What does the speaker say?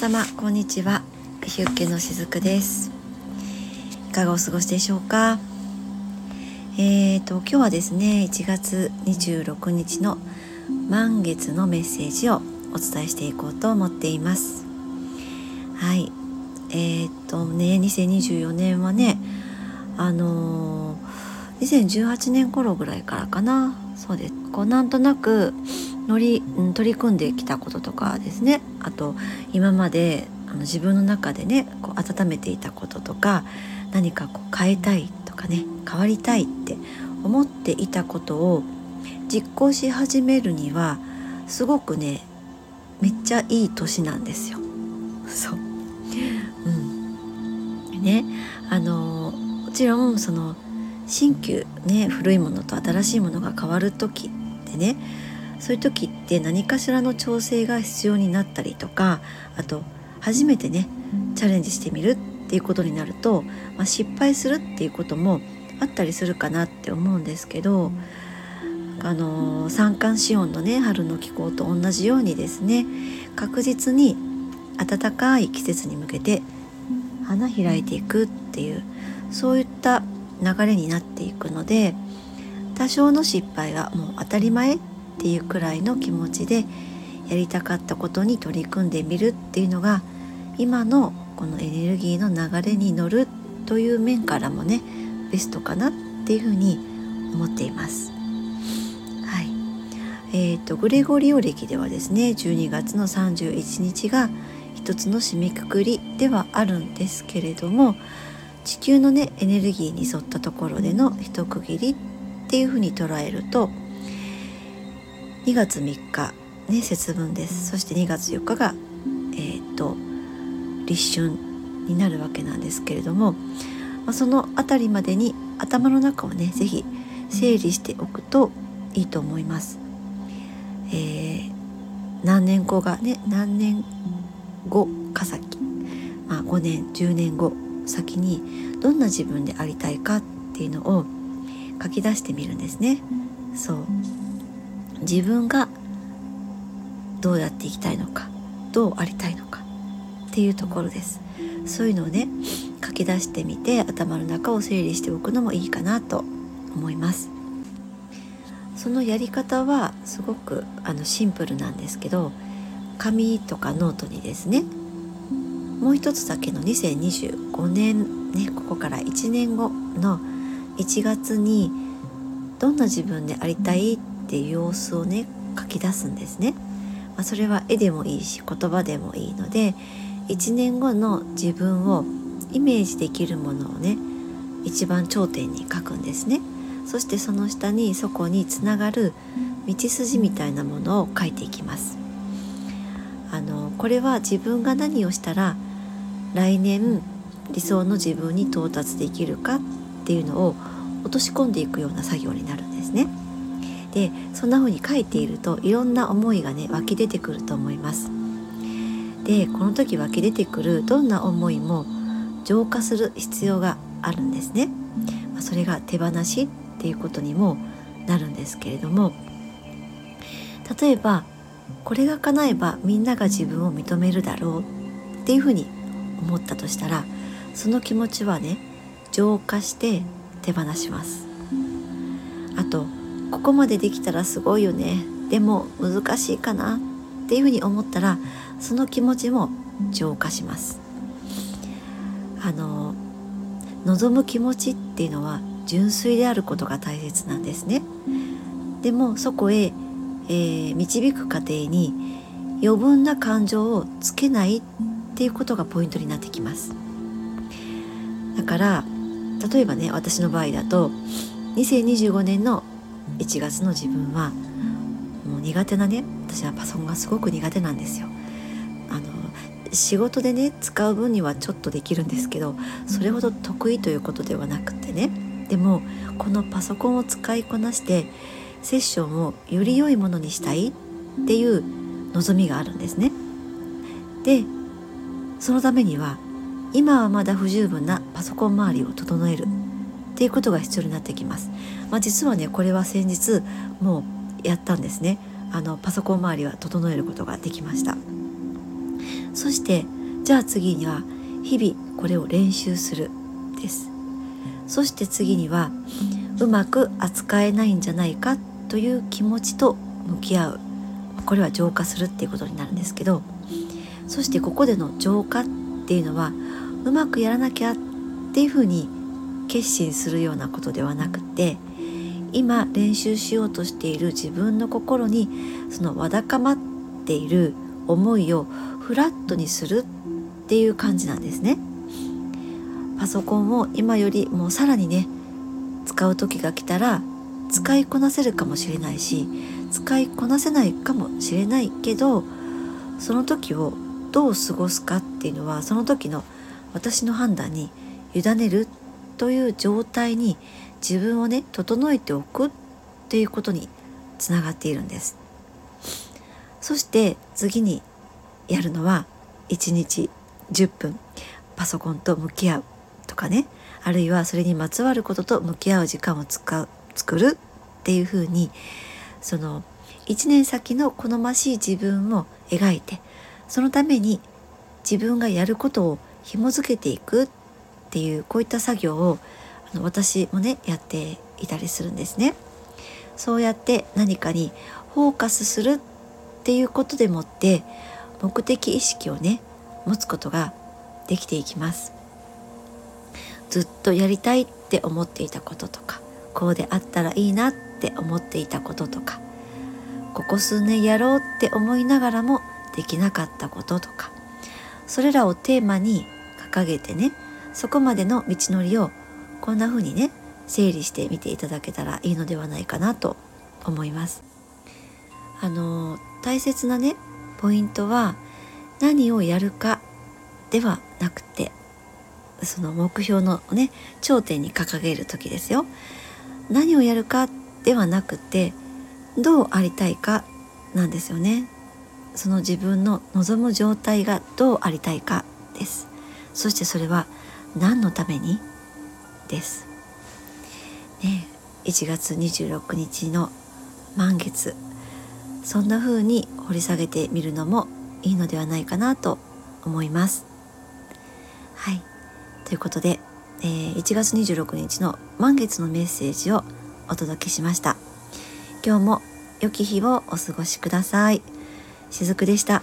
様こんにちは。ヒュッケのしずくです。いかがお過ごしでしょうか？えーと今日はですね1月26日の満月のメッセージをお伝えしていこうと思っています。はい。えーとね2024年はねあのー、2018年頃ぐらいからかな。そうです。こうなんとなく乗り、取り組んできたこととかですね。あと今まであの自分の中でねこう温めていたこととか何かこう変えたいとかね変わりたいって思っていたことを実行し始めるにはすごくねめっちゃいい年なんですよ。そう、うん、ねあのもちろんその新旧ね古いものと新しいものが変わる時ってねそういう時って何かしらの調整が必要になったりとかあと初めてねチャレンジしてみるっていうことになると、まあ、失敗するっていうこともあったりするかなって思うんですけどあの三寒四温のね春の気候と同じようにですね確実に暖かい季節に向けて花開いていくっていうそういった流れになっていくので多少の失敗はもう当たり前っていうくらいの気持ちでやりたかったことに取り組んでみるっていうのが今のこのエネルギーの流れに乗るという面からもねベストかなっていうふうに思っています。はいえーと、グレゴリオ暦ではですね12月の31日が一つの締めくくりではあるんですけれども地球のねエネルギーに沿ったところでの一区切りっていうふうに捉えると2月3日ね節分ですそして2月4日がえー、っと立春になるわけなんですけれども、まあ、その辺りまでに頭の中をね是非整理しておくといいと思います。えー、何年後がね何年後か先、まあ、5年10年後先にどんな自分でありたいかっていうのを書き出してみるんですね。そう自分がどうやっていきたいのかどうありたいのかっていうところです。そういうのをね書き出してみて頭の中を整理しておくのもいいかなと思います。そのやり方はすごくあのシンプルなんですけど紙とかノートにですねもう一つだけの2025年ねここから1年後の1月にどんな自分でありたいっていう様子をね書き出すんですね。まあ、それは絵でもいいし言葉でもいいので1年後の自分をイメージできるものをね一番頂点に書くんですね。そしてその下にそこにつながる道筋みたいなものを書いていきます。あのこれは自分が何をしたら来年理想の自分に到達できるかっていうのを落とし込んでいくような作業になるんですね。でそんな風に書いているといろんな思いがね湧き出てくると思います。でこの時湧き出てくるどんな思いも浄化する必要があるんですね。まそれが手放しっていうことにもなるんですけれども例えばこれが叶えばみんなが自分を認めるだろうっていうふうに思ったとしたらその気持ちはね浄化して手放しますあとここまでできたらすごいよね。でも難しいかな。っていうふうに思ったらその気持ちも浄化します。あの望む気持ちっていうのは純粋であることが大切なんですね。でもそこへ、えー、導く過程に余分な感情をつけないっていうことがポイントになってきます。だから例えばね私の場合だと2025年の1月の自分はもう苦手なね私はパソコンがすごく苦手なんですよ。あの仕事でね使う分にはちょっとできるんですけどそれほど得意ということではなくてねでもこのパソコンを使いこなしてセッションをより良いものにしたいっていう望みがあるんですね。でそのためには今はまだ不十分なパソコン周りを整えるっていうことが必要になってきます。まあ、実はねこれは先日もうやったんですね。あのパソコン周りは整えることができました。そしてじゃあ次には日々これを練習するですそして次にはうまく扱えないんじゃないかという気持ちと向き合うこれは浄化するっていうことになるんですけどそしてここでの浄化っていうのはうまくやらなきゃっていうふうに決心するようなことではなくて今練習しようとしている自分の心にそのわだかまっている思いをフラットにするっていう感じなんですね。パソコンを今よりもうさらにね使う時が来たら使いこなせるかもしれないし使いこなせないかもしれないけどその時をどう過ごすかっていうのはその時の私の判断に委ねるという状態に自分をね整えておくっていうことにつながっているんです。そして次にやるのは1日10分パソコンと向き合うとかね。あるいはそれにまつわることと向き合う時間を使う作るっていうふうにその1年先の好ましい自分を描いてそのために自分がやることを紐づけていくっっていうこういった作業をあの私もねやっていたりするんですね。そうやって何かにフォーカスするっていうことでもって目的意識をね持つことができていきます。ずっとやりたいって思っていたこととかこうであったらいいなって思っていたこととかここ数年やろうって思いながらもできなかったこととかそれらをテーマに掲げてねそこまでの道のりをこんな風にね整理してみていただけたらいいのではないかなと思います。あの大切なねポイントは何をやるかではなくてその目標のね頂点に掲げる時ですよ。何をやるかではなくてどうありたいかなんですよね。その自分の望む状態がどうありたいかです。そしてそれは何のために？です。ね、1月26日の満月そんな風に掘り下げてみるのもいいのではないかなと思います。はいということで、えー、1月26日の満月のメッセージをお届けしました。今日も良き日をお過ごしください。しずくでした。